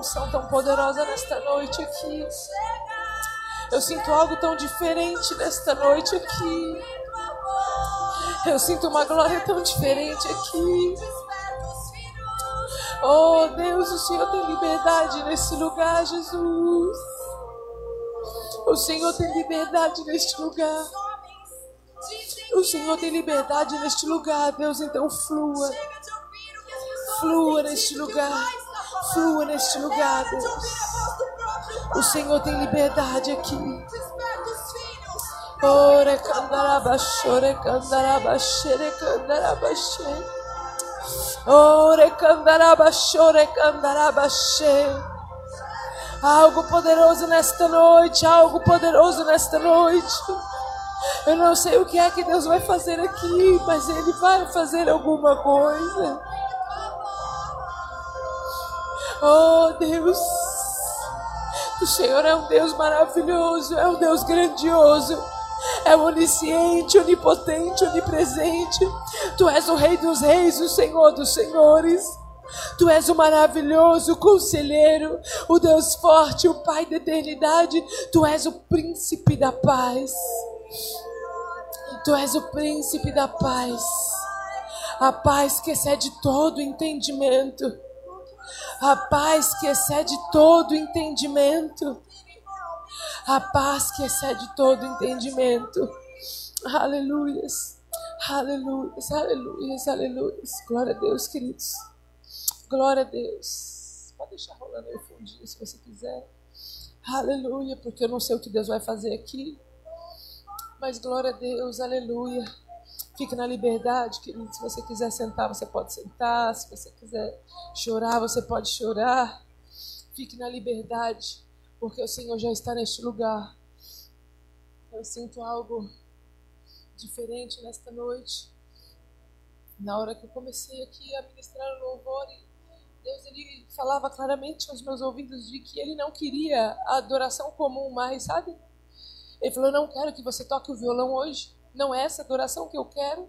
unção tão poderosa nesta noite aqui. Eu sinto algo tão diferente nesta noite aqui. Eu sinto uma glória tão diferente aqui. Oh Deus, o Senhor tem liberdade nesse lugar, Jesus. O Senhor tem liberdade neste lugar. O Senhor tem liberdade neste lugar, Deus, então flua. Flua neste lugar. Flua neste lugar, Deus. O Senhor tem liberdade aqui. Ore candarabashe, ore candarabashe, ore candarabashe. Ore candarabashe, ore candarabashe. Algo poderoso nesta noite, algo poderoso nesta noite. Eu não sei o que é que Deus vai fazer aqui, mas Ele vai fazer alguma coisa. Oh Deus, o Senhor é um Deus maravilhoso, é um Deus grandioso, é onisciente, onipotente, onipresente. Tu és o Rei dos Reis, o Senhor dos Senhores. Tu és o maravilhoso conselheiro, o Deus forte, o Pai da eternidade. Tu és o príncipe da paz. Tu és o príncipe da paz. A paz que excede todo entendimento. A paz que excede todo entendimento. A paz que excede todo entendimento. Aleluias. Aleluias, aleluias, aleluias. Glória a Deus, queridos. Glória a Deus. Pode deixar rolando aí o fundinho se você quiser. Aleluia, porque eu não sei o que Deus vai fazer aqui. Mas glória a Deus, aleluia. Fique na liberdade, querido. Se você quiser sentar, você pode sentar. Se você quiser chorar, você pode chorar. Fique na liberdade, porque o Senhor já está neste lugar. Eu sinto algo diferente nesta noite. Na hora que eu comecei aqui a ministrar o louvor, Deus ele falava claramente aos meus ouvidos de que ele não queria a adoração comum mais, sabe? Ele falou: Não quero que você toque o violão hoje. Não é essa adoração que eu quero.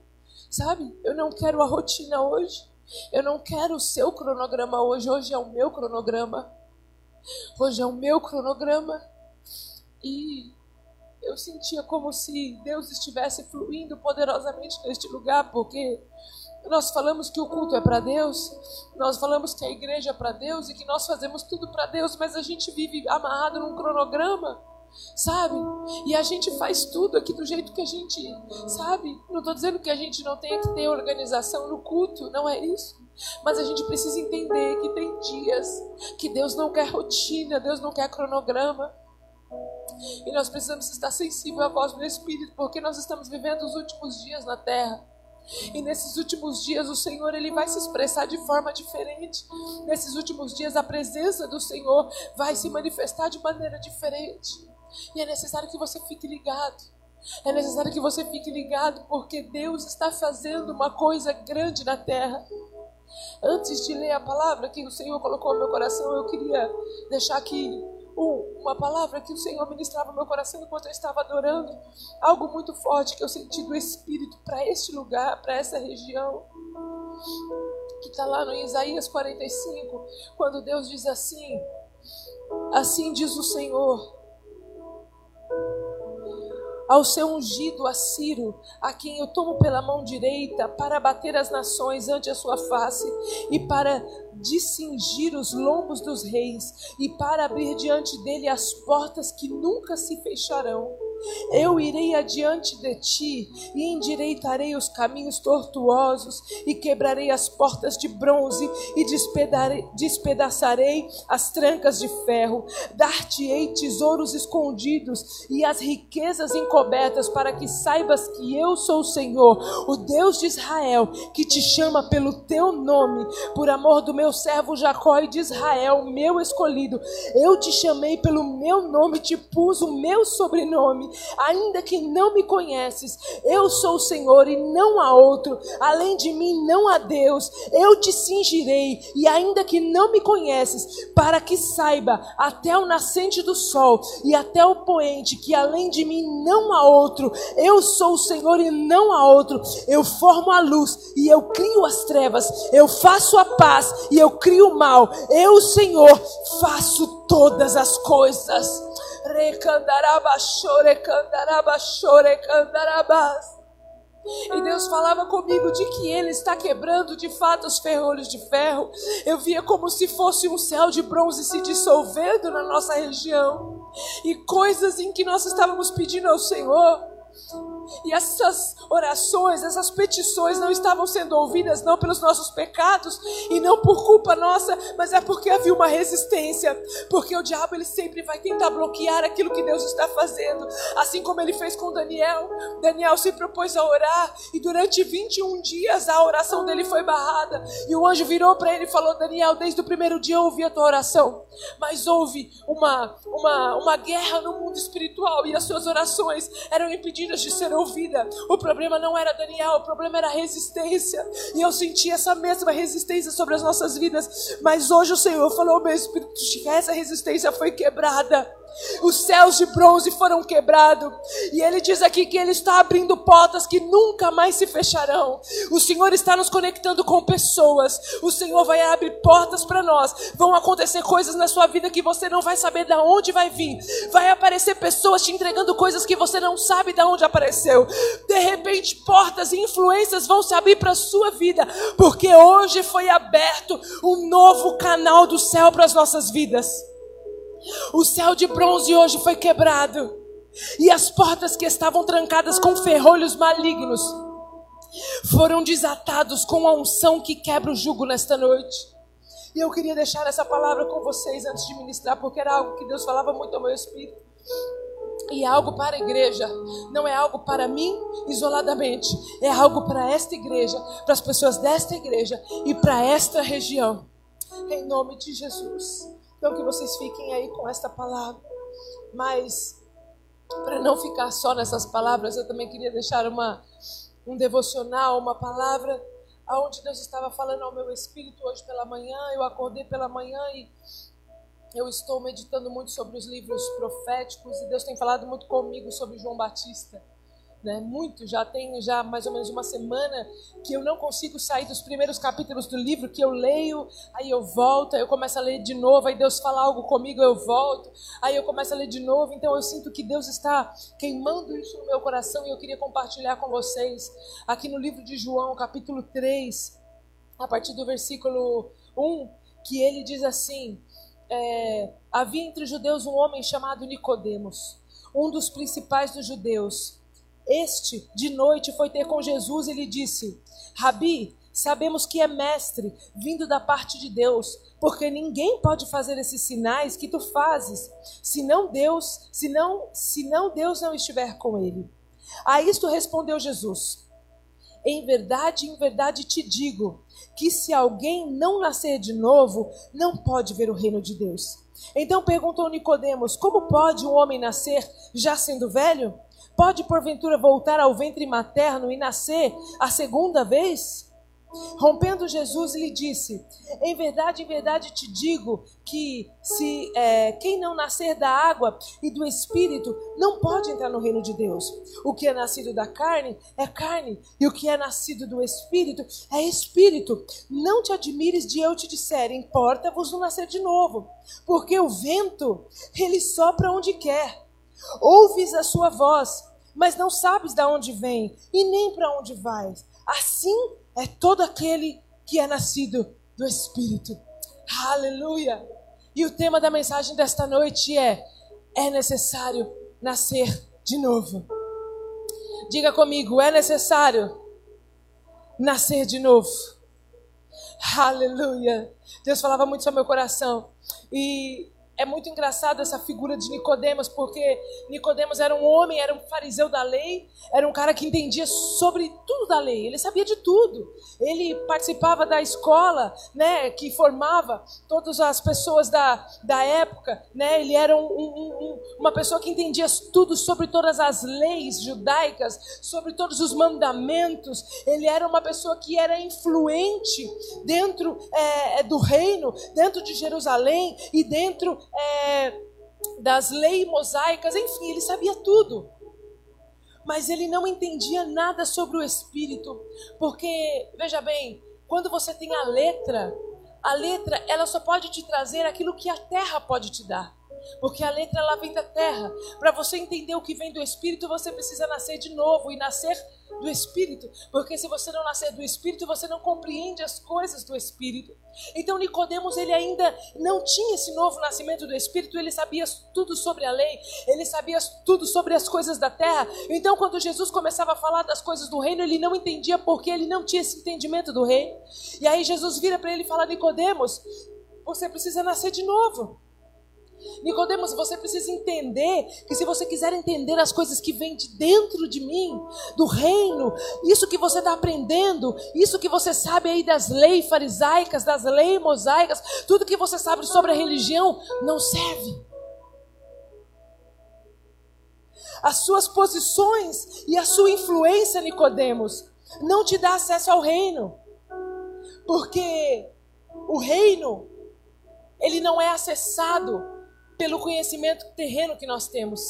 Sabe? Eu não quero a rotina hoje. Eu não quero o seu cronograma hoje. Hoje é o meu cronograma. Hoje é o meu cronograma. E eu sentia como se Deus estivesse fluindo poderosamente neste lugar, porque nós falamos que o culto é para Deus, nós falamos que a igreja é para Deus e que nós fazemos tudo para Deus, mas a gente vive amarrado num cronograma sabe? E a gente faz tudo aqui do jeito que a gente, sabe? Não estou dizendo que a gente não tenha que ter organização no culto, não é isso. Mas a gente precisa entender que tem dias que Deus não quer rotina, Deus não quer cronograma. E nós precisamos estar sensível à voz do Espírito, porque nós estamos vivendo os últimos dias na terra. E nesses últimos dias o Senhor ele vai se expressar de forma diferente. Nesses últimos dias a presença do Senhor vai se manifestar de maneira diferente. E é necessário que você fique ligado. É necessário que você fique ligado, porque Deus está fazendo uma coisa grande na terra. Antes de ler a palavra que o Senhor colocou no meu coração, eu queria deixar aqui uma palavra que o Senhor ministrava no meu coração enquanto eu estava adorando. Algo muito forte que eu senti do Espírito para este lugar, para essa região. Que está lá no Isaías 45, quando Deus diz assim: Assim diz o Senhor ao seu ungido, a Ciro, a quem eu tomo pela mão direita para bater as nações ante a sua face e para discingir os lombos dos reis e para abrir diante dele as portas que nunca se fecharão. Eu irei adiante de ti e endireitarei os caminhos tortuosos e quebrarei as portas de bronze e despedaçarei as trancas de ferro. Dar-te-ei tesouros escondidos e as riquezas encobertas para que saibas que eu sou o Senhor, o Deus de Israel, que te chama pelo teu nome, por amor do meu servo Jacó e de Israel, meu escolhido. Eu te chamei pelo meu nome, te pus o meu sobrenome ainda que não me conheces, eu sou o Senhor e não há outro, além de mim não há Deus. Eu te cingirei, e ainda que não me conheces, para que saiba até o nascente do sol e até o poente que além de mim não há outro. Eu sou o Senhor e não há outro. Eu formo a luz e eu crio as trevas. Eu faço a paz e eu crio mal. Eu, Senhor, faço todas as coisas. E Deus falava comigo de que Ele está quebrando de fato os ferrolhos de ferro. Eu via como se fosse um céu de bronze se dissolvendo na nossa região. E coisas em que nós estávamos pedindo ao Senhor e essas orações, essas petições não estavam sendo ouvidas não pelos nossos pecados e não por culpa nossa, mas é porque havia uma resistência, porque o diabo ele sempre vai tentar bloquear aquilo que Deus está fazendo, assim como ele fez com Daniel. Daniel se propôs a orar e durante 21 dias a oração dele foi barrada e o anjo virou para ele e falou: "Daniel, desde o primeiro dia eu ouvi a tua oração, mas houve uma uma uma guerra no mundo espiritual e as suas orações eram impedidas de ser ouvida. O problema não era Daniel, o problema era a resistência. E eu senti essa mesma resistência sobre as nossas vidas. Mas hoje o Senhor falou, meu Espírito, essa resistência foi quebrada. Os céus de bronze foram quebrados. E ele diz aqui que ele está abrindo portas que nunca mais se fecharão. O Senhor está nos conectando com pessoas. O Senhor vai abrir portas para nós. Vão acontecer coisas na sua vida que você não vai saber de onde vai vir. Vai aparecer pessoas te entregando coisas que você não sabe de onde apareceu. De repente, portas e influências vão se abrir para a sua vida. Porque hoje foi aberto um novo canal do céu para as nossas vidas. O céu de bronze hoje foi quebrado. E as portas que estavam trancadas com ferrolhos malignos foram desatados com a unção que quebra o jugo nesta noite. E eu queria deixar essa palavra com vocês antes de ministrar, porque era algo que Deus falava muito ao meu espírito. E é algo para a igreja, não é algo para mim isoladamente, é algo para esta igreja, para as pessoas desta igreja e para esta região. Em nome de Jesus. Então que vocês fiquem aí com esta palavra. Mas para não ficar só nessas palavras, eu também queria deixar uma um devocional, uma palavra aonde Deus estava falando ao meu espírito hoje pela manhã. Eu acordei pela manhã e eu estou meditando muito sobre os livros proféticos e Deus tem falado muito comigo sobre João Batista né? Muito, já tem já mais ou menos uma semana que eu não consigo sair dos primeiros capítulos do livro que eu leio, aí eu volto, aí eu começo a ler de novo, aí Deus fala algo comigo, eu volto, aí eu começo a ler de novo, então eu sinto que Deus está queimando isso no meu coração e eu queria compartilhar com vocês aqui no livro de João, capítulo 3, a partir do versículo 1, que ele diz assim: é, havia entre os judeus um homem chamado Nicodemos, um dos principais dos judeus. Este, de noite, foi ter com Jesus e lhe disse: Rabi, sabemos que é mestre, vindo da parte de Deus, porque ninguém pode fazer esses sinais que tu fazes, senão Deus, senão, senão Deus não estiver com ele. A isto respondeu Jesus: Em verdade, em verdade te digo, que se alguém não nascer de novo, não pode ver o reino de Deus. Então perguntou Nicodemos: Como pode um homem nascer já sendo velho? Pode porventura voltar ao ventre materno e nascer a segunda vez? Rompendo Jesus lhe disse: Em verdade, em verdade te digo que se é, quem não nascer da água e do Espírito não pode entrar no reino de Deus. O que é nascido da carne é carne e o que é nascido do Espírito é Espírito. Não te admires de eu te disser: Importa-vos o nascer de novo, porque o vento ele sopra onde quer. Ouves a sua voz, mas não sabes de onde vem e nem para onde vais. Assim é todo aquele que é nascido do Espírito. Aleluia! E o tema da mensagem desta noite é: é necessário nascer de novo. Diga comigo, é necessário nascer de novo. Aleluia! Deus falava muito sobre meu coração. E é muito engraçado essa figura de Nicodemos, porque Nicodemos era um homem, era um fariseu da lei, era um cara que entendia sobre tudo da lei, ele sabia de tudo. Ele participava da escola, né, que formava todas as pessoas da, da época, né? Ele era um, um, um, uma pessoa que entendia tudo sobre todas as leis judaicas, sobre todos os mandamentos. Ele era uma pessoa que era influente dentro é, do reino, dentro de Jerusalém e dentro é, das leis mosaicas, enfim, ele sabia tudo. Mas ele não entendia nada sobre o Espírito, porque, veja bem, quando você tem a letra, a letra ela só pode te trazer aquilo que a terra pode te dar. Porque a letra ela vem da terra. Para você entender o que vem do Espírito, você precisa nascer de novo e nascer do Espírito, porque se você não nascer do Espírito, você não compreende as coisas do Espírito. Então Nicodemos ele ainda não tinha esse novo nascimento do Espírito, ele sabia tudo sobre a lei, ele sabia tudo sobre as coisas da terra. Então quando Jesus começava a falar das coisas do reino, ele não entendia porque ele não tinha esse entendimento do reino. E aí Jesus vira para ele e fala: Nicodemos, você precisa nascer de novo. Nicodemos, você precisa entender que se você quiser entender as coisas que vêm de dentro de mim, do reino, isso que você está aprendendo, isso que você sabe aí das leis farisaicas, das leis mosaicas, tudo que você sabe sobre a religião, não serve. As suas posições e a sua influência, Nicodemos, não te dá acesso ao reino. Porque o reino ele não é acessado pelo conhecimento terreno que nós temos.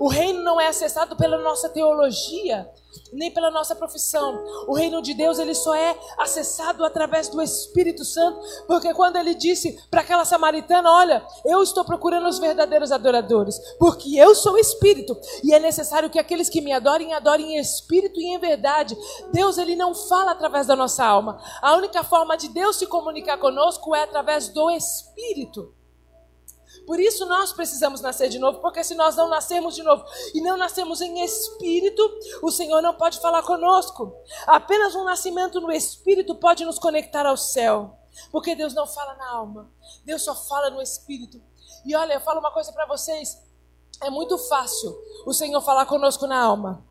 O reino não é acessado pela nossa teologia, nem pela nossa profissão. O reino de Deus ele só é acessado através do Espírito Santo, porque quando ele disse para aquela samaritana, olha, eu estou procurando os verdadeiros adoradores, porque eu sou espírito e é necessário que aqueles que me adorem adorem em espírito e em verdade. Deus ele não fala através da nossa alma. A única forma de Deus se comunicar conosco é através do Espírito. Por isso nós precisamos nascer de novo, porque se nós não nascermos de novo e não nascermos em espírito, o Senhor não pode falar conosco. Apenas um nascimento no espírito pode nos conectar ao céu, porque Deus não fala na alma, Deus só fala no espírito. E olha, eu falo uma coisa para vocês: é muito fácil o Senhor falar conosco na alma,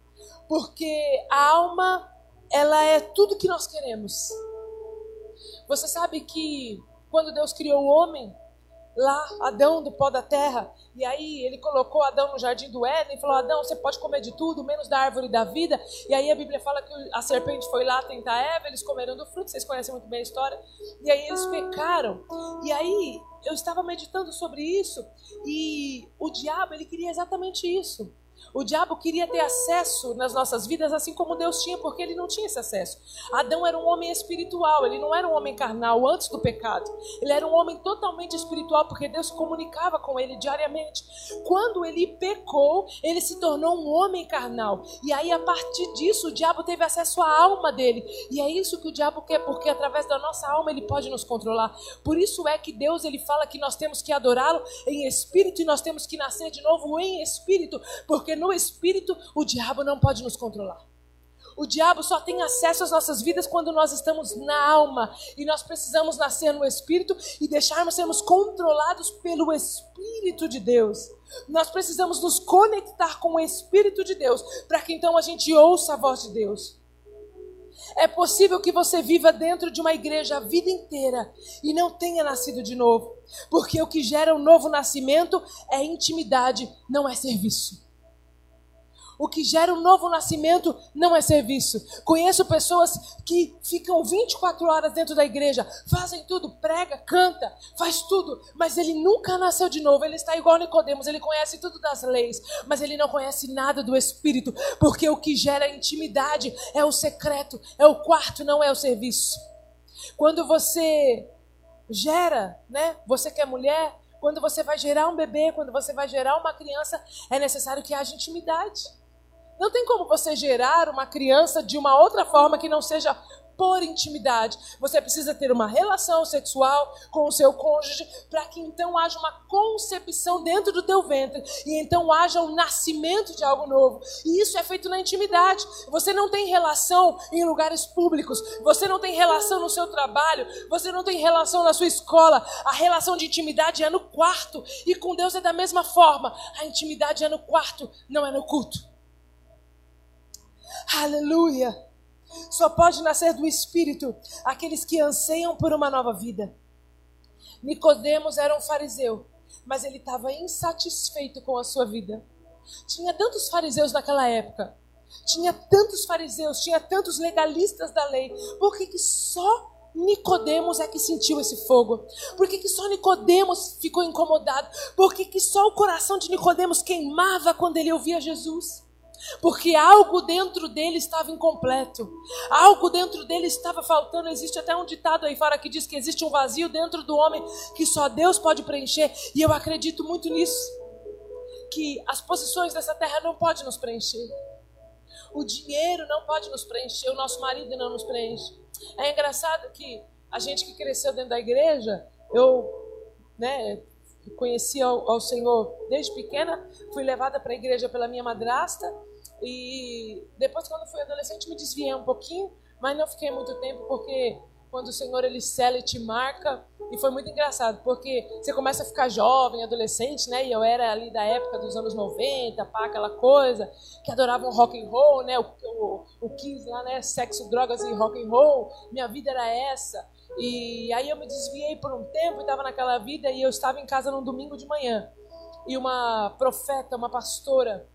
porque a alma ela é tudo que nós queremos. Você sabe que quando Deus criou o homem, lá, Adão do pó da terra. E aí ele colocou Adão no jardim do Éden e falou: Adão, você pode comer de tudo, menos da árvore da vida. E aí a Bíblia fala que a serpente foi lá tentar Eva, eles comeram do fruto, vocês conhecem muito bem a história. E aí eles pecaram. E aí eu estava meditando sobre isso e o diabo, ele queria exatamente isso. O diabo queria ter acesso nas nossas vidas, assim como Deus tinha, porque ele não tinha esse acesso. Adão era um homem espiritual, ele não era um homem carnal antes do pecado. Ele era um homem totalmente espiritual, porque Deus comunicava com ele diariamente. Quando ele pecou, ele se tornou um homem carnal. E aí, a partir disso, o diabo teve acesso à alma dele. E é isso que o diabo quer, porque através da nossa alma ele pode nos controlar. Por isso é que Deus ele fala que nós temos que adorá-lo em espírito e nós temos que nascer de novo em espírito, porque no espírito, o diabo não pode nos controlar. O diabo só tem acesso às nossas vidas quando nós estamos na alma. E nós precisamos nascer no Espírito e deixarmos sermos controlados pelo Espírito de Deus. Nós precisamos nos conectar com o Espírito de Deus para que então a gente ouça a voz de Deus. É possível que você viva dentro de uma igreja a vida inteira e não tenha nascido de novo, porque o que gera um novo nascimento é intimidade, não é serviço. O que gera um novo nascimento não é serviço. Conheço pessoas que ficam 24 horas dentro da igreja, fazem tudo, prega, canta, faz tudo, mas ele nunca nasceu de novo. Ele está igual Nicodemos, ele conhece tudo das leis, mas ele não conhece nada do espírito, porque o que gera intimidade é o secreto, é o quarto, não é o serviço. Quando você gera, né? Você que é mulher, quando você vai gerar um bebê, quando você vai gerar uma criança, é necessário que haja intimidade. Não tem como você gerar uma criança de uma outra forma que não seja por intimidade. Você precisa ter uma relação sexual com o seu cônjuge para que então haja uma concepção dentro do teu ventre e então haja o nascimento de algo novo. E isso é feito na intimidade. Você não tem relação em lugares públicos, você não tem relação no seu trabalho, você não tem relação na sua escola. A relação de intimidade é no quarto e com Deus é da mesma forma. A intimidade é no quarto, não é no culto. Aleluia! Só pode nascer do Espírito aqueles que anseiam por uma nova vida. Nicodemos era um fariseu, mas ele estava insatisfeito com a sua vida. Tinha tantos fariseus naquela época. Tinha tantos fariseus, tinha tantos legalistas da lei. Por que, que só Nicodemos é que sentiu esse fogo? Por que, que só Nicodemos ficou incomodado? Por que, que só o coração de Nicodemos queimava quando ele ouvia Jesus? Porque algo dentro dele estava incompleto. Algo dentro dele estava faltando. Existe até um ditado aí fora que diz que existe um vazio dentro do homem que só Deus pode preencher. E eu acredito muito nisso. Que as posições dessa terra não podem nos preencher. O dinheiro não pode nos preencher. O nosso marido não nos preenche. É engraçado que a gente que cresceu dentro da igreja, eu né, conheci ao, ao Senhor desde pequena, fui levada para a igreja pela minha madrasta e depois, quando fui adolescente, me desviei um pouquinho, mas não fiquei muito tempo, porque quando o Senhor ele cela e te marca, e foi muito engraçado, porque você começa a ficar jovem, adolescente, né? E eu era ali da época dos anos 90, pá, aquela coisa, que adoravam rock and roll, né? O, o, o Kiss lá, né? Sexo, drogas e rock and roll. Minha vida era essa. E aí eu me desviei por um tempo e estava naquela vida e eu estava em casa num domingo de manhã. E uma profeta, uma pastora,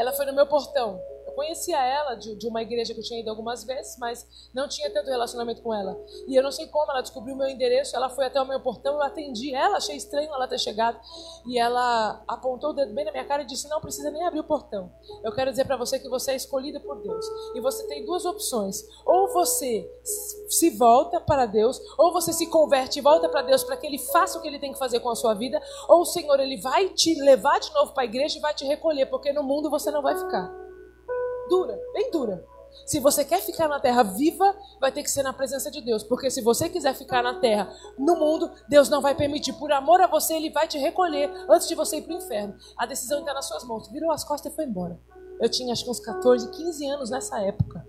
ela foi no meu portão. Eu conhecia ela de, de, uma igreja que eu tinha ido algumas vezes, mas não tinha tanto relacionamento com ela. E eu não sei como, ela descobriu meu endereço, ela foi até o meu portão, eu atendi ela, achei estranho ela ter chegado. E ela apontou o dedo bem na minha cara e disse: Não precisa nem abrir o portão. Eu quero dizer para você que você é escolhida por Deus. E você tem duas opções: ou você se volta para Deus, ou você se converte e volta para Deus para que Ele faça o que Ele tem que fazer com a sua vida, ou o Senhor Ele vai te levar de novo para a igreja e vai te recolher, porque no mundo você não vai ficar dura, bem dura. Se você quer ficar na terra viva, vai ter que ser na presença de Deus. Porque se você quiser ficar na terra, no mundo, Deus não vai permitir. Por amor a você, Ele vai te recolher antes de você ir para o inferno. A decisão está nas suas mãos. Virou as costas e foi embora. Eu tinha acho que uns 14, 15 anos nessa época.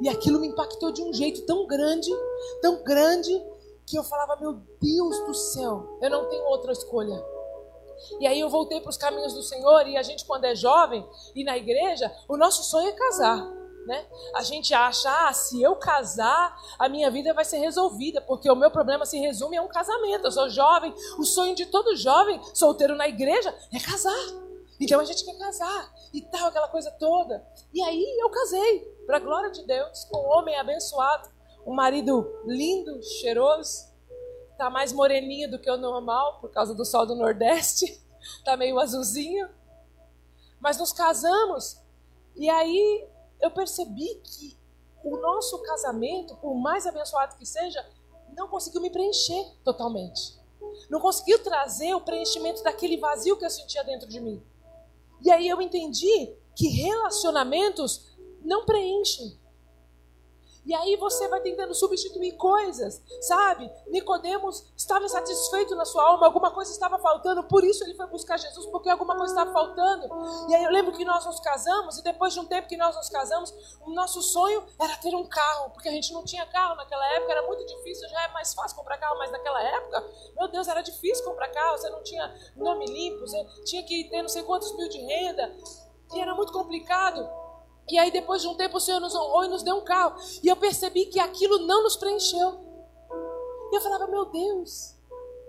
E aquilo me impactou de um jeito tão grande, tão grande, que eu falava: Meu Deus do céu, eu não tenho outra escolha. E aí eu voltei para os caminhos do Senhor e a gente quando é jovem e na igreja, o nosso sonho é casar. Né? A gente acha, ah, se eu casar, a minha vida vai ser resolvida, porque o meu problema se resume a um casamento. Eu sou jovem, o sonho de todo jovem solteiro na igreja é casar. Então a gente quer casar e tal, aquela coisa toda. E aí eu casei, para a glória de Deus, com um homem abençoado, um marido lindo, cheiroso, tá mais moreninho do que o normal por causa do sol do Nordeste, tá meio azulzinho. Mas nos casamos e aí eu percebi que o nosso casamento, por mais abençoado que seja, não conseguiu me preencher totalmente. Não conseguiu trazer o preenchimento daquele vazio que eu sentia dentro de mim. E aí eu entendi que relacionamentos não preenchem. E aí você vai tentando substituir coisas, sabe? Nicodemos estava insatisfeito na sua alma, alguma coisa estava faltando, por isso ele foi buscar Jesus, porque alguma coisa estava faltando. E aí eu lembro que nós nos casamos, e depois de um tempo que nós nos casamos, o nosso sonho era ter um carro, porque a gente não tinha carro naquela época, era muito difícil, já é mais fácil comprar carro, mas naquela época, meu Deus, era difícil comprar carro, você não tinha nome limpo, você tinha que ter não sei quantos mil de renda, e era muito complicado. E aí, depois de um tempo, o Senhor nos honrou e nos deu um carro. E eu percebi que aquilo não nos preencheu. E eu falava, meu Deus,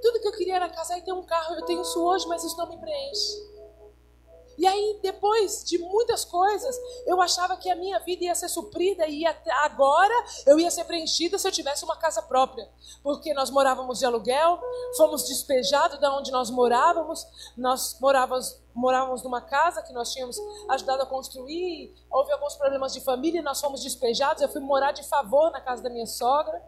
tudo que eu queria era casar e ter um carro. Eu tenho isso hoje, mas isso não me preenche. E aí, depois de muitas coisas, eu achava que a minha vida ia ser suprida e ia, agora eu ia ser preenchida se eu tivesse uma casa própria. Porque nós morávamos de aluguel, fomos despejados da onde nós morávamos, nós morávamos, morávamos numa casa que nós tínhamos ajudado a construir, houve alguns problemas de família, nós fomos despejados, eu fui morar de favor na casa da minha sogra,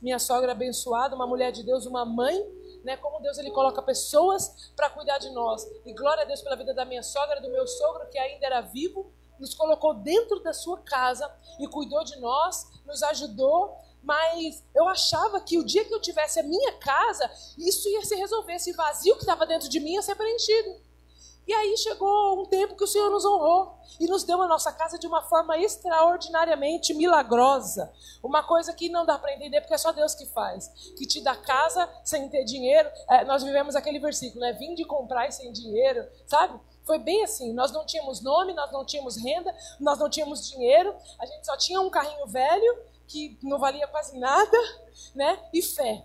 minha sogra abençoada, uma mulher de Deus, uma mãe, né? Como Deus ele coloca pessoas para cuidar de nós. E glória a Deus pela vida da minha sogra, do meu sogro que ainda era vivo, nos colocou dentro da sua casa e cuidou de nós, nos ajudou, mas eu achava que o dia que eu tivesse a minha casa, isso ia se resolver, esse vazio que estava dentro de mim ia ser preenchido. E aí chegou um tempo que o Senhor nos honrou e nos deu a nossa casa de uma forma extraordinariamente milagrosa. Uma coisa que não dá para entender porque é só Deus que faz. Que te dá casa sem ter dinheiro. É, nós vivemos aquele versículo, né? Vim de comprar sem dinheiro, sabe? Foi bem assim. Nós não tínhamos nome, nós não tínhamos renda, nós não tínhamos dinheiro. A gente só tinha um carrinho velho que não valia quase nada, né? E fé.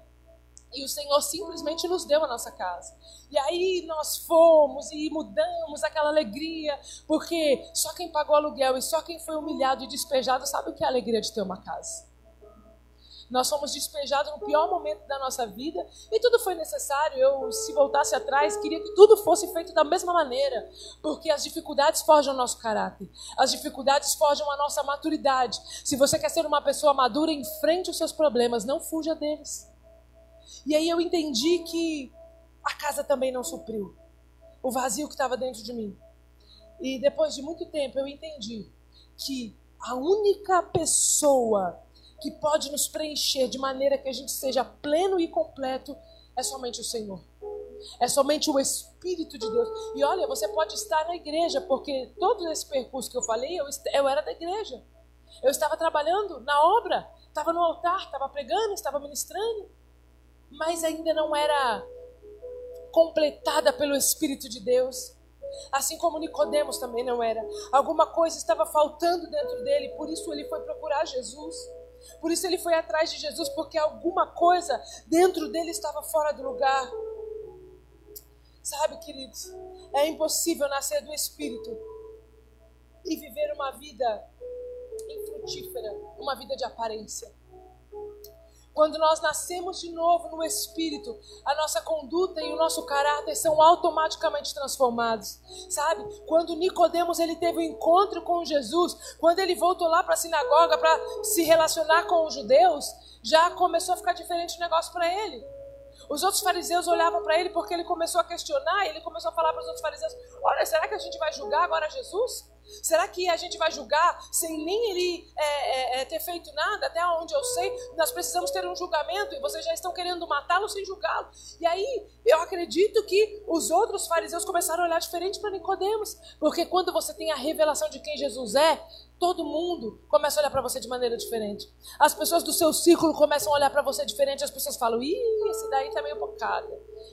E o Senhor simplesmente nos deu a nossa casa. E aí nós fomos e mudamos aquela alegria, porque só quem pagou aluguel e só quem foi humilhado e despejado sabe o que é a alegria de ter uma casa. Nós fomos despejados no pior momento da nossa vida e tudo foi necessário. Eu, se voltasse atrás, queria que tudo fosse feito da mesma maneira, porque as dificuldades forjam o nosso caráter, as dificuldades forjam a nossa maturidade. Se você quer ser uma pessoa madura, enfrente os seus problemas, não fuja deles. E aí eu entendi que a casa também não supriu o vazio que estava dentro de mim. E depois de muito tempo eu entendi que a única pessoa que pode nos preencher de maneira que a gente seja pleno e completo é somente o Senhor. É somente o Espírito de Deus. E olha, você pode estar na igreja, porque todo esse percurso que eu falei, eu, eu era da igreja. Eu estava trabalhando na obra, estava no altar, estava pregando, estava ministrando mas ainda não era completada pelo Espírito de Deus. Assim como Nicodemos também não era. Alguma coisa estava faltando dentro dele, por isso ele foi procurar Jesus. Por isso ele foi atrás de Jesus, porque alguma coisa dentro dele estava fora do lugar. Sabe, queridos, é impossível nascer do Espírito e viver uma vida infrutífera, uma vida de aparência. Quando nós nascemos de novo no Espírito, a nossa conduta e o nosso caráter são automaticamente transformados. Sabe? Quando Nicodemos ele teve um encontro com Jesus, quando ele voltou lá para a sinagoga para se relacionar com os judeus, já começou a ficar diferente o negócio para ele. Os outros fariseus olhavam para ele porque ele começou a questionar, e ele começou a falar para os outros fariseus: Olha, será que a gente vai julgar agora Jesus? Será que a gente vai julgar sem nem ele é, é, é, ter feito nada? Até onde eu sei, nós precisamos ter um julgamento e vocês já estão querendo matá-lo sem julgá-lo. E aí eu acredito que os outros fariseus começaram a olhar diferente para Nicodemos, porque quando você tem a revelação de quem Jesus é, todo mundo começa a olhar para você de maneira diferente. As pessoas do seu círculo começam a olhar para você diferente. As pessoas falam: ih, esse daí tá meio bocado.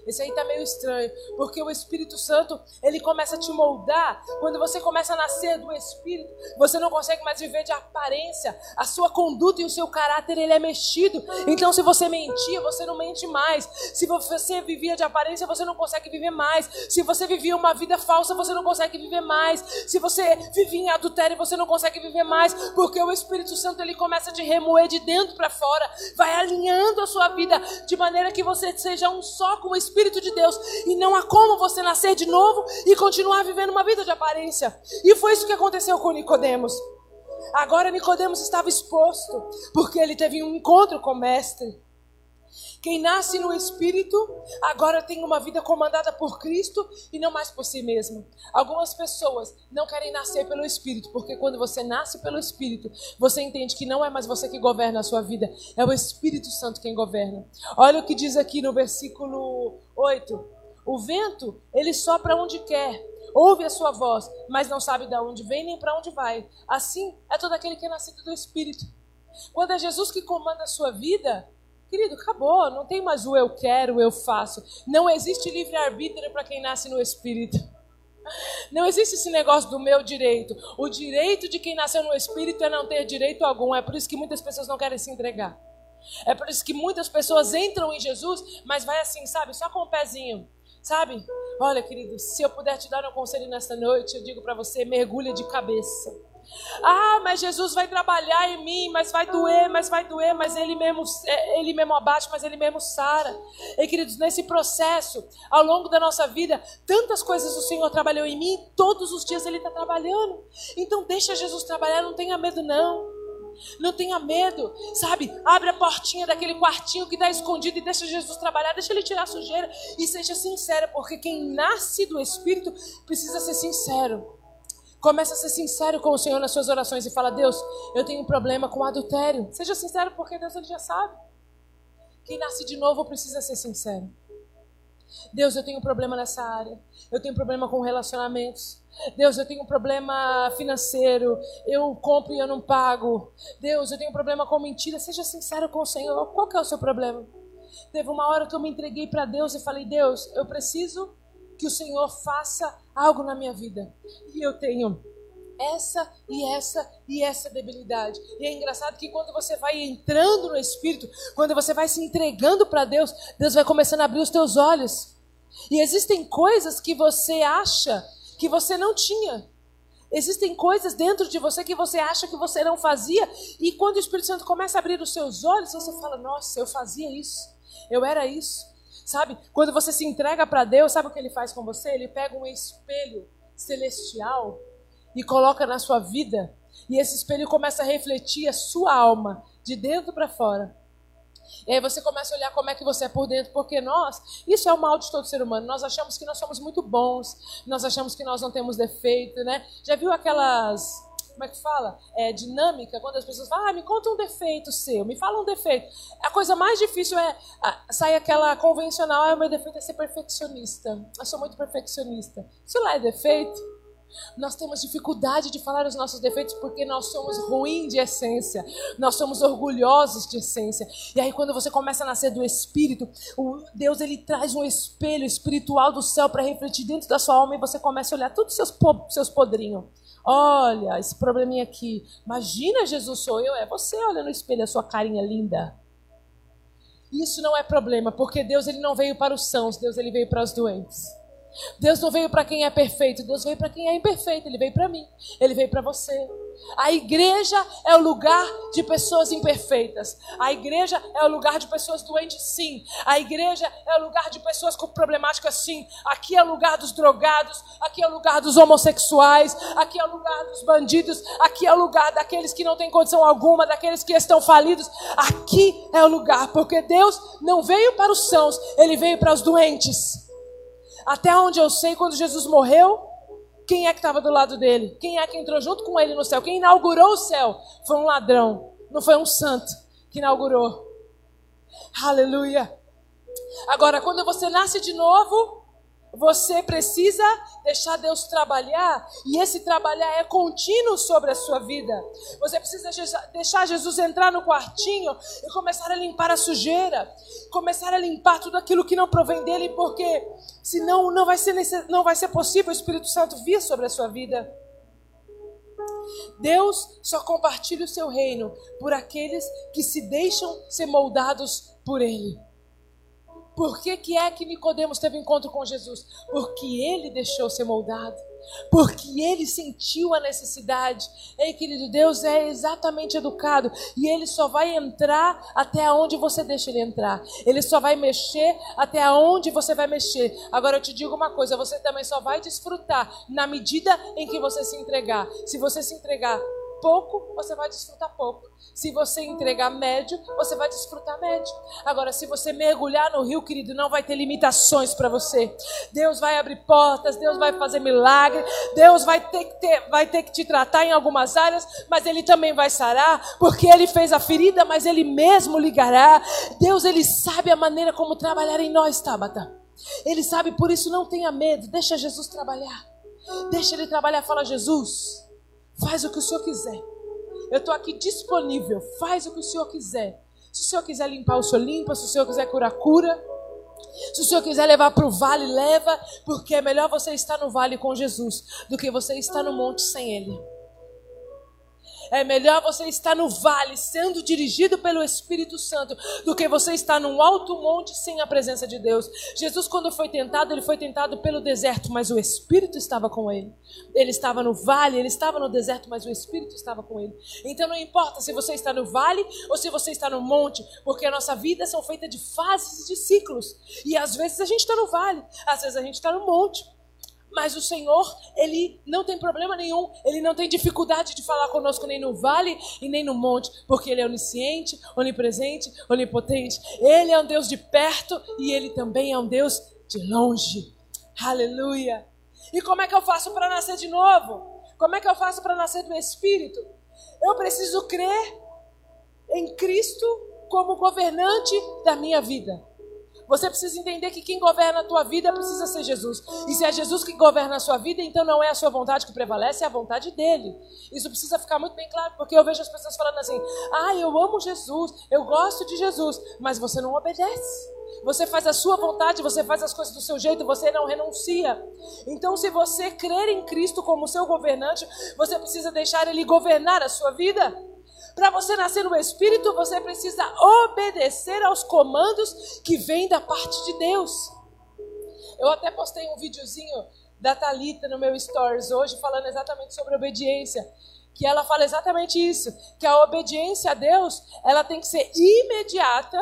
Esse aí tá meio estranho. Porque o Espírito Santo, ele começa a te moldar. Quando você começa a nascer do Espírito, você não consegue mais viver de aparência. A sua conduta e o seu caráter, ele é mexido. Então, se você mentia, você não mente mais. Se você vivia de aparência, você não consegue viver mais. Se você vivia uma vida falsa, você não consegue viver mais. Se você vivia em adultério, você não consegue consegue viver mais, porque o Espírito Santo ele começa a te remoer de dentro para fora, vai alinhando a sua vida de maneira que você seja um só com o Espírito de Deus e não há como você nascer de novo e continuar vivendo uma vida de aparência. E foi isso que aconteceu com Nicodemos. Agora Nicodemos estava exposto, porque ele teve um encontro com o mestre. Quem nasce no Espírito agora tem uma vida comandada por Cristo e não mais por si mesmo. Algumas pessoas não querem nascer pelo Espírito, porque quando você nasce pelo Espírito, você entende que não é mais você que governa a sua vida, é o Espírito Santo quem governa. Olha o que diz aqui no versículo 8. O vento, ele sopra onde quer, ouve a sua voz, mas não sabe de onde vem nem para onde vai. Assim é todo aquele que é nascido do Espírito. Quando é Jesus que comanda a sua vida, Querido, acabou. Não tem mais o eu quero, o eu faço. Não existe livre-arbítrio para quem nasce no Espírito. Não existe esse negócio do meu direito. O direito de quem nasceu no Espírito é não ter direito algum. É por isso que muitas pessoas não querem se entregar. É por isso que muitas pessoas entram em Jesus, mas vai assim, sabe, só com o pezinho. Sabe? Olha, querido, se eu puder te dar um conselho nesta noite, eu digo para você: mergulha de cabeça. Ah, mas Jesus vai trabalhar em mim, mas vai doer, mas vai doer, mas ele mesmo, é, ele mesmo abate, mas ele mesmo sara. E queridos, nesse processo, ao longo da nossa vida, tantas coisas o Senhor trabalhou em mim, todos os dias ele está trabalhando. Então deixa Jesus trabalhar, não tenha medo não. Não tenha medo, sabe? Abre a portinha daquele quartinho que está escondido e deixa Jesus trabalhar, deixa ele tirar a sujeira e seja sincera, porque quem nasce do Espírito precisa ser sincero. Começa a ser sincero com o Senhor nas suas orações e fala: Deus, eu tenho um problema com adultério. Seja sincero, porque Deus ele já sabe. Quem nasce de novo precisa ser sincero. Deus, eu tenho um problema nessa área. Eu tenho um problema com relacionamentos. Deus, eu tenho um problema financeiro. Eu compro e eu não pago. Deus, eu tenho um problema com mentira. Seja sincero com o Senhor. Qual que é o seu problema? Teve uma hora que eu me entreguei para Deus e falei: Deus, eu preciso que o Senhor faça algo na minha vida. E eu tenho essa e essa e essa debilidade. E é engraçado que quando você vai entrando no Espírito, quando você vai se entregando para Deus, Deus vai começando a abrir os teus olhos. E existem coisas que você acha que você não tinha. Existem coisas dentro de você que você acha que você não fazia. E quando o Espírito Santo começa a abrir os seus olhos, você fala: Nossa, eu fazia isso. Eu era isso. Sabe? Quando você se entrega para Deus, sabe o que ele faz com você? Ele pega um espelho celestial e coloca na sua vida, e esse espelho começa a refletir a sua alma de dentro para fora. E aí você começa a olhar como é que você é por dentro, porque nós, isso é o mal de todo ser humano. Nós achamos que nós somos muito bons, nós achamos que nós não temos defeito, né? Já viu aquelas como é que fala? É, dinâmica, quando as pessoas falam, ah, me conta um defeito seu, me fala um defeito. A coisa mais difícil é sair aquela convencional, ah, meu defeito é ser perfeccionista. Eu sou muito perfeccionista. Isso lá é defeito? Nós temos dificuldade de falar os nossos defeitos porque nós somos ruins de essência, nós somos orgulhosos de essência. E aí, quando você começa a nascer do Espírito, Deus ele traz um espelho espiritual do céu para refletir dentro da sua alma e você começa a olhar todos os seus, seus podrinhos. Olha, esse probleminha aqui. Imagina, Jesus sou eu, é você olha no espelho a sua carinha linda. Isso não é problema, porque Deus ele não veio para os sãos, Deus ele veio para os doentes. Deus não veio para quem é perfeito, Deus veio para quem é imperfeito. Ele veio para mim, ele veio para você. A igreja é o lugar de pessoas imperfeitas. A igreja é o lugar de pessoas doentes, sim. A igreja é o lugar de pessoas com problemáticas, sim. Aqui é o lugar dos drogados, aqui é o lugar dos homossexuais, aqui é o lugar dos bandidos, aqui é o lugar daqueles que não têm condição alguma, daqueles que estão falidos. Aqui é o lugar, porque Deus não veio para os sãos, ele veio para os doentes. Até onde eu sei, quando Jesus morreu, quem é que estava do lado dele? Quem é que entrou junto com ele no céu? Quem inaugurou o céu? Foi um ladrão, não foi um santo que inaugurou. Aleluia. Agora, quando você nasce de novo, você precisa deixar Deus trabalhar, e esse trabalhar é contínuo sobre a sua vida. Você precisa deixar Jesus entrar no quartinho e começar a limpar a sujeira, começar a limpar tudo aquilo que não provém dele, porque senão não vai ser, não vai ser possível o Espírito Santo vir sobre a sua vida. Deus só compartilha o seu reino por aqueles que se deixam ser moldados por ele. Por que, que é que Nicodemos teve encontro com Jesus? Porque ele deixou ser moldado. Porque ele sentiu a necessidade. Ei, querido, Deus é exatamente educado. E ele só vai entrar até onde você deixa ele entrar. Ele só vai mexer até onde você vai mexer. Agora eu te digo uma coisa: você também só vai desfrutar na medida em que você se entregar. Se você se entregar pouco, você vai desfrutar pouco. Se você entregar médio, você vai desfrutar médio. Agora, se você mergulhar no rio, querido, não vai ter limitações para você. Deus vai abrir portas, Deus vai fazer milagre, Deus vai ter, que ter, vai ter que te tratar em algumas áreas, mas Ele também vai sarar, porque Ele fez a ferida, mas Ele mesmo ligará. Deus, Ele sabe a maneira como trabalhar em nós, Tabata. Ele sabe, por isso não tenha medo, deixa Jesus trabalhar. Deixa Ele trabalhar, fala Jesus. Faz o que o Senhor quiser. Eu estou aqui disponível. Faz o que o Senhor quiser. Se o Senhor quiser limpar, o Senhor limpa. Se o Senhor quiser curar, cura. Se o Senhor quiser levar para o vale, leva. Porque é melhor você estar no vale com Jesus do que você estar no monte sem Ele. É melhor você estar no vale sendo dirigido pelo Espírito Santo do que você estar num alto monte sem a presença de Deus. Jesus, quando foi tentado, ele foi tentado pelo deserto, mas o Espírito estava com ele. Ele estava no vale, ele estava no deserto, mas o Espírito estava com ele. Então não importa se você está no vale ou se você está no monte, porque a nossa vida são feitas de fases e de ciclos. E às vezes a gente está no vale, às vezes a gente está no monte. Mas o Senhor, Ele não tem problema nenhum, Ele não tem dificuldade de falar conosco nem no vale e nem no monte, porque Ele é onisciente, onipresente, onipotente. Ele é um Deus de perto e Ele também é um Deus de longe. Aleluia! E como é que eu faço para nascer de novo? Como é que eu faço para nascer do Espírito? Eu preciso crer em Cristo como governante da minha vida. Você precisa entender que quem governa a tua vida precisa ser Jesus. E se é Jesus que governa a sua vida, então não é a sua vontade que prevalece, é a vontade dele. Isso precisa ficar muito bem claro, porque eu vejo as pessoas falando assim: ah, eu amo Jesus, eu gosto de Jesus, mas você não obedece. Você faz a sua vontade, você faz as coisas do seu jeito, você não renuncia. Então, se você crer em Cristo como seu governante, você precisa deixar Ele governar a sua vida. Para você nascer no Espírito, você precisa obedecer aos comandos que vêm da parte de Deus. Eu até postei um videozinho da Talita no meu stories hoje falando exatamente sobre obediência, que ela fala exatamente isso, que a obediência a Deus, ela tem que ser imediata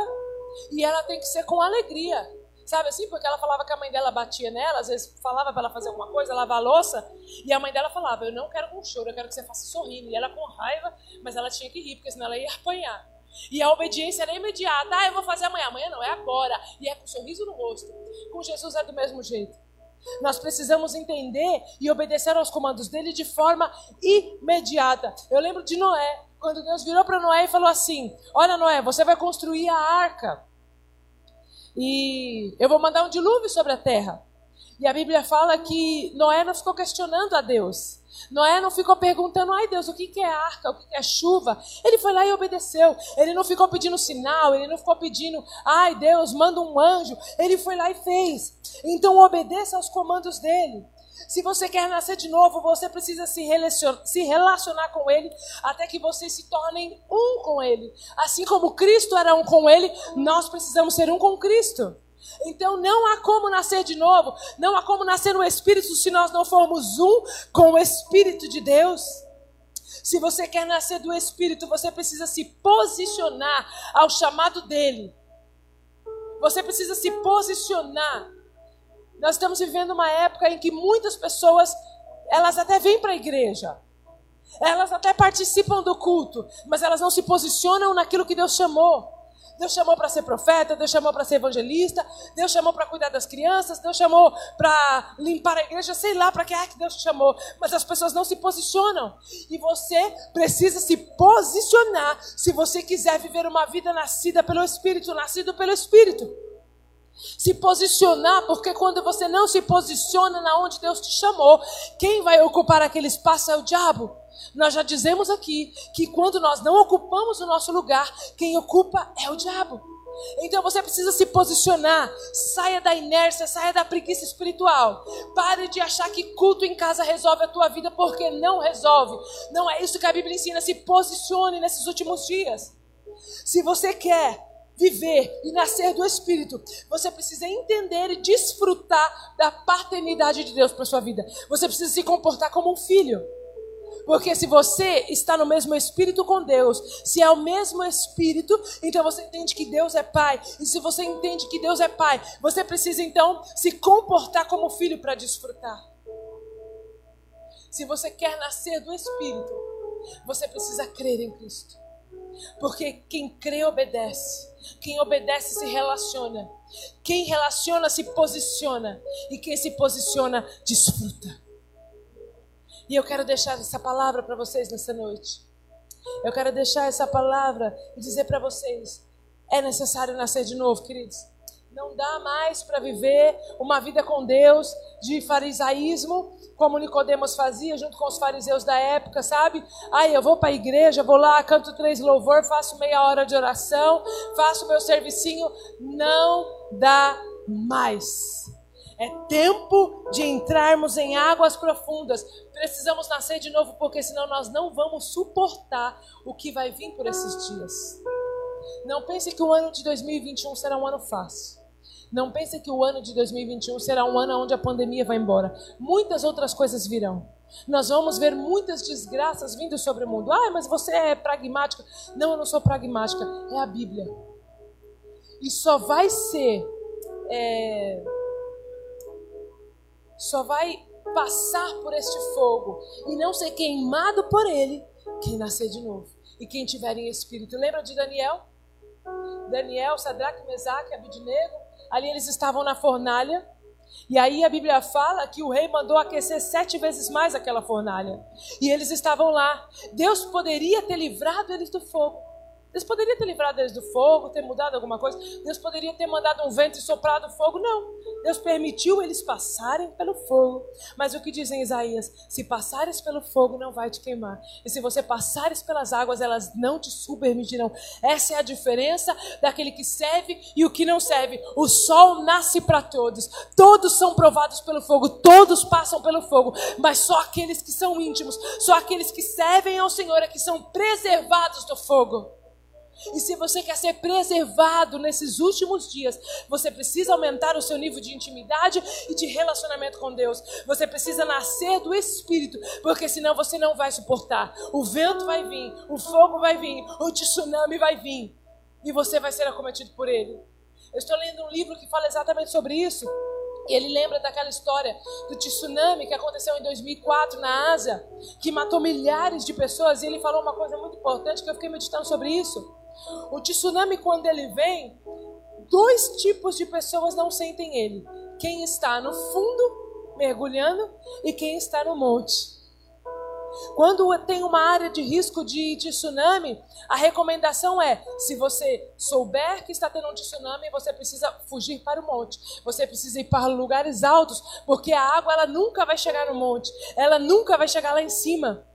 e ela tem que ser com alegria. Sabe assim? Porque ela falava que a mãe dela batia nela, às vezes falava para ela fazer alguma coisa, lavar a louça, e a mãe dela falava: Eu não quero com choro, eu quero que você faça sorrindo. E ela com raiva, mas ela tinha que rir, porque senão ela ia apanhar. E a obediência era imediata: Ah, eu vou fazer amanhã. Amanhã não, é agora. E é com sorriso no rosto. Com Jesus é do mesmo jeito. Nós precisamos entender e obedecer aos comandos dele de forma imediata. Eu lembro de Noé, quando Deus virou para Noé e falou assim: Olha, Noé, você vai construir a arca. E eu vou mandar um dilúvio sobre a terra. E a Bíblia fala que Noé não ficou questionando a Deus. Noé não ficou perguntando, ai Deus, o que é arca, o que é chuva? Ele foi lá e obedeceu. Ele não ficou pedindo sinal, ele não ficou pedindo, ai Deus, manda um anjo. Ele foi lá e fez. Então obedeça aos comandos dele. Se você quer nascer de novo, você precisa se relacionar, se relacionar com Ele até que vocês se tornem um com Ele. Assim como Cristo era um com Ele, nós precisamos ser um com Cristo. Então não há como nascer de novo, não há como nascer no Espírito se nós não formos um com o Espírito de Deus. Se você quer nascer do Espírito, você precisa se posicionar ao chamado dele. Você precisa se posicionar nós estamos vivendo uma época em que muitas pessoas, elas até vêm para a igreja. Elas até participam do culto, mas elas não se posicionam naquilo que Deus chamou. Deus chamou para ser profeta, Deus chamou para ser evangelista, Deus chamou para cuidar das crianças, Deus chamou para limpar a igreja, sei lá para que é que Deus te chamou, mas as pessoas não se posicionam. E você precisa se posicionar se você quiser viver uma vida nascida pelo Espírito, nascido pelo Espírito. Se posicionar, porque quando você não se posiciona na onde Deus te chamou, quem vai ocupar aquele espaço é o diabo. Nós já dizemos aqui que quando nós não ocupamos o nosso lugar, quem ocupa é o diabo. Então você precisa se posicionar. Saia da inércia, saia da preguiça espiritual. Pare de achar que culto em casa resolve a tua vida, porque não resolve. Não é isso que a Bíblia ensina. Se posicione nesses últimos dias. Se você quer viver e nascer do Espírito, você precisa entender e desfrutar da paternidade de Deus para sua vida. Você precisa se comportar como um filho. Porque se você está no mesmo espírito com Deus, se é o mesmo espírito, então você entende que Deus é pai. E se você entende que Deus é pai, você precisa então se comportar como filho para desfrutar. Se você quer nascer do espírito, você precisa crer em Cristo. Porque quem crê obedece. Quem obedece se relaciona. Quem relaciona se posiciona. E quem se posiciona desfruta. E eu quero deixar essa palavra para vocês nessa noite. Eu quero deixar essa palavra e dizer para vocês: é necessário nascer de novo, queridos. Não dá mais para viver uma vida com Deus de farisaísmo, como Nicodemos fazia junto com os fariseus da época, sabe? Aí eu vou para a igreja, vou lá, canto três louvor, faço meia hora de oração, faço meu servicinho. Não dá mais. É tempo de entrarmos em águas profundas. Precisamos nascer de novo, porque senão nós não vamos suportar o que vai vir por esses dias. Não pense que o ano de 2021 será um ano fácil. Não pense que o ano de 2021 será um ano onde a pandemia vai embora. Muitas outras coisas virão. Nós vamos ver muitas desgraças vindo sobre o mundo. Ah, mas você é pragmática. Não, eu não sou pragmática. É a Bíblia. E só vai ser. É, só vai passar por este fogo e não ser queimado por ele quem nascer de novo. E quem tiver em espírito. Lembra de Daniel? Daniel, Sadraque, Mesaque, Abidnego Ali eles estavam na fornalha E aí a Bíblia fala que o rei mandou aquecer sete vezes mais aquela fornalha. E eles estavam lá. Deus poderia ter livrado eles do fogo. Deus poderia ter livrado eles do fogo, ter mudado alguma coisa. Deus poderia ter mandado um vento e soprado fogo. Não. Deus permitiu eles passarem pelo fogo. Mas o que diz em Isaías? Se passares pelo fogo, não vai te queimar. E se você passares pelas águas, elas não te submergirão. Essa é a diferença daquele que serve e o que não serve. O sol nasce para todos. Todos são provados pelo fogo. Todos passam pelo fogo. Mas só aqueles que são íntimos, só aqueles que servem ao Senhor é que são preservados do fogo. E se você quer ser preservado nesses últimos dias, você precisa aumentar o seu nível de intimidade e de relacionamento com Deus. Você precisa nascer do Espírito, porque senão você não vai suportar. O vento vai vir, o fogo vai vir, o tsunami vai vir. E você vai ser acometido por ele. Eu estou lendo um livro que fala exatamente sobre isso. E ele lembra daquela história do tsunami que aconteceu em 2004 na Ásia, que matou milhares de pessoas. E ele falou uma coisa muito importante que eu fiquei meditando sobre isso. O tsunami, quando ele vem, dois tipos de pessoas não sentem ele: quem está no fundo, mergulhando, e quem está no monte. Quando tem uma área de risco de, tsunami, a recomendação é: se você souber que está tendo um tsunami, você precisa fugir para o monte. Você precisa ir para lugares altos, porque a água ela nunca vai chegar no monte, ela nunca vai chegar lá em cima.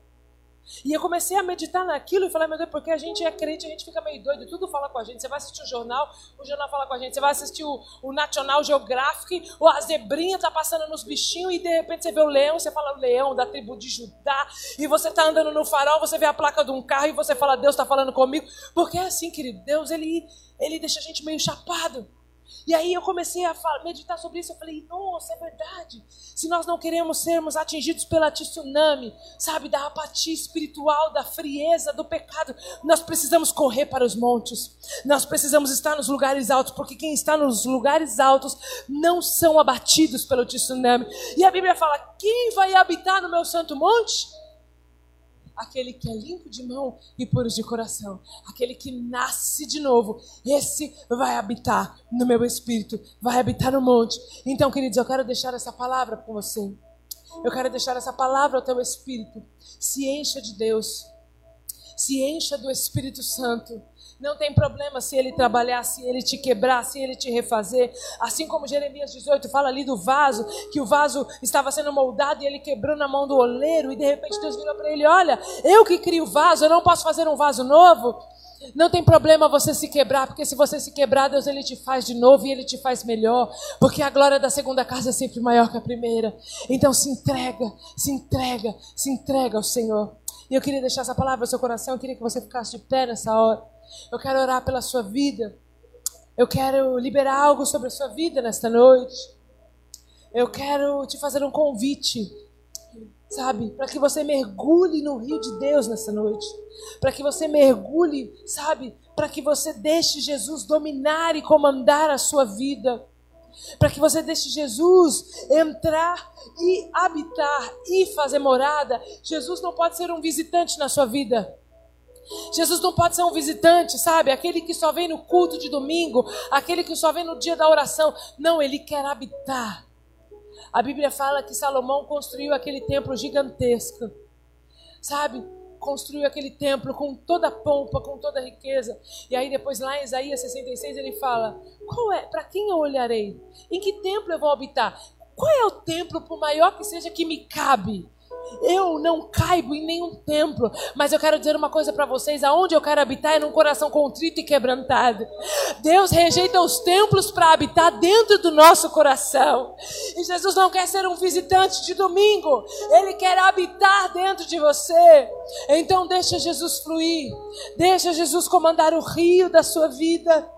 E eu comecei a meditar naquilo e falei, meu Deus, porque a gente é crente, a gente fica meio doido, tudo fala com a gente. Você vai assistir o jornal, o jornal fala com a gente. Você vai assistir o, o National Geographic, ou a zebrinha tá passando nos bichinhos e de repente você vê o leão, você fala o leão da tribo de Judá, e você tá andando no farol, você vê a placa de um carro e você fala, Deus está falando comigo. Porque é assim, querido, Deus, ele, ele deixa a gente meio chapado. E aí eu comecei a meditar sobre isso. Eu falei, nossa, é verdade. Se nós não queremos sermos atingidos pela tsunami, sabe, da apatia espiritual, da frieza, do pecado, nós precisamos correr para os montes. Nós precisamos estar nos lugares altos, porque quem está nos lugares altos não são abatidos pelo tsunami. E a Bíblia fala: quem vai habitar no meu santo monte? Aquele que é limpo de mão e puro de coração, aquele que nasce de novo, esse vai habitar no meu espírito, vai habitar no monte. Então, queridos, eu quero deixar essa palavra com você. Eu quero deixar essa palavra ao teu espírito. Se encha de Deus. Se encha do Espírito Santo. Não tem problema se ele trabalhar, se ele te quebrar, se ele te refazer. Assim como Jeremias 18 fala ali do vaso, que o vaso estava sendo moldado e ele quebrou na mão do oleiro, e de repente Deus virou para ele: Olha, eu que crio o vaso, eu não posso fazer um vaso novo. Não tem problema você se quebrar, porque se você se quebrar, Deus ele te faz de novo e ele te faz melhor, porque a glória da segunda casa é sempre maior que a primeira. Então se entrega, se entrega, se entrega ao Senhor. E eu queria deixar essa palavra no seu coração, eu queria que você ficasse de pé nessa hora. Eu quero orar pela sua vida. Eu quero liberar algo sobre a sua vida nesta noite. Eu quero te fazer um convite, sabe? Para que você mergulhe no rio de Deus nessa noite. Para que você mergulhe, sabe? Para que você deixe Jesus dominar e comandar a sua vida. Para que você deixe Jesus entrar e habitar e fazer morada. Jesus não pode ser um visitante na sua vida. Jesus não pode ser um visitante, sabe? Aquele que só vem no culto de domingo, aquele que só vem no dia da oração. Não, ele quer habitar. A Bíblia fala que Salomão construiu aquele templo gigantesco, sabe? Construiu aquele templo com toda a pompa, com toda a riqueza. E aí depois lá em Isaías 66 ele fala: "Qual é? Para quem eu olharei? Em que templo eu vou habitar? Qual é o templo, por maior que seja, que me cabe?" Eu não caibo em nenhum templo, mas eu quero dizer uma coisa para vocês: aonde eu quero habitar é num coração contrito e quebrantado. Deus rejeita os templos para habitar dentro do nosso coração. E Jesus não quer ser um visitante de domingo, ele quer habitar dentro de você. Então deixa Jesus fluir, deixa Jesus comandar o rio da sua vida.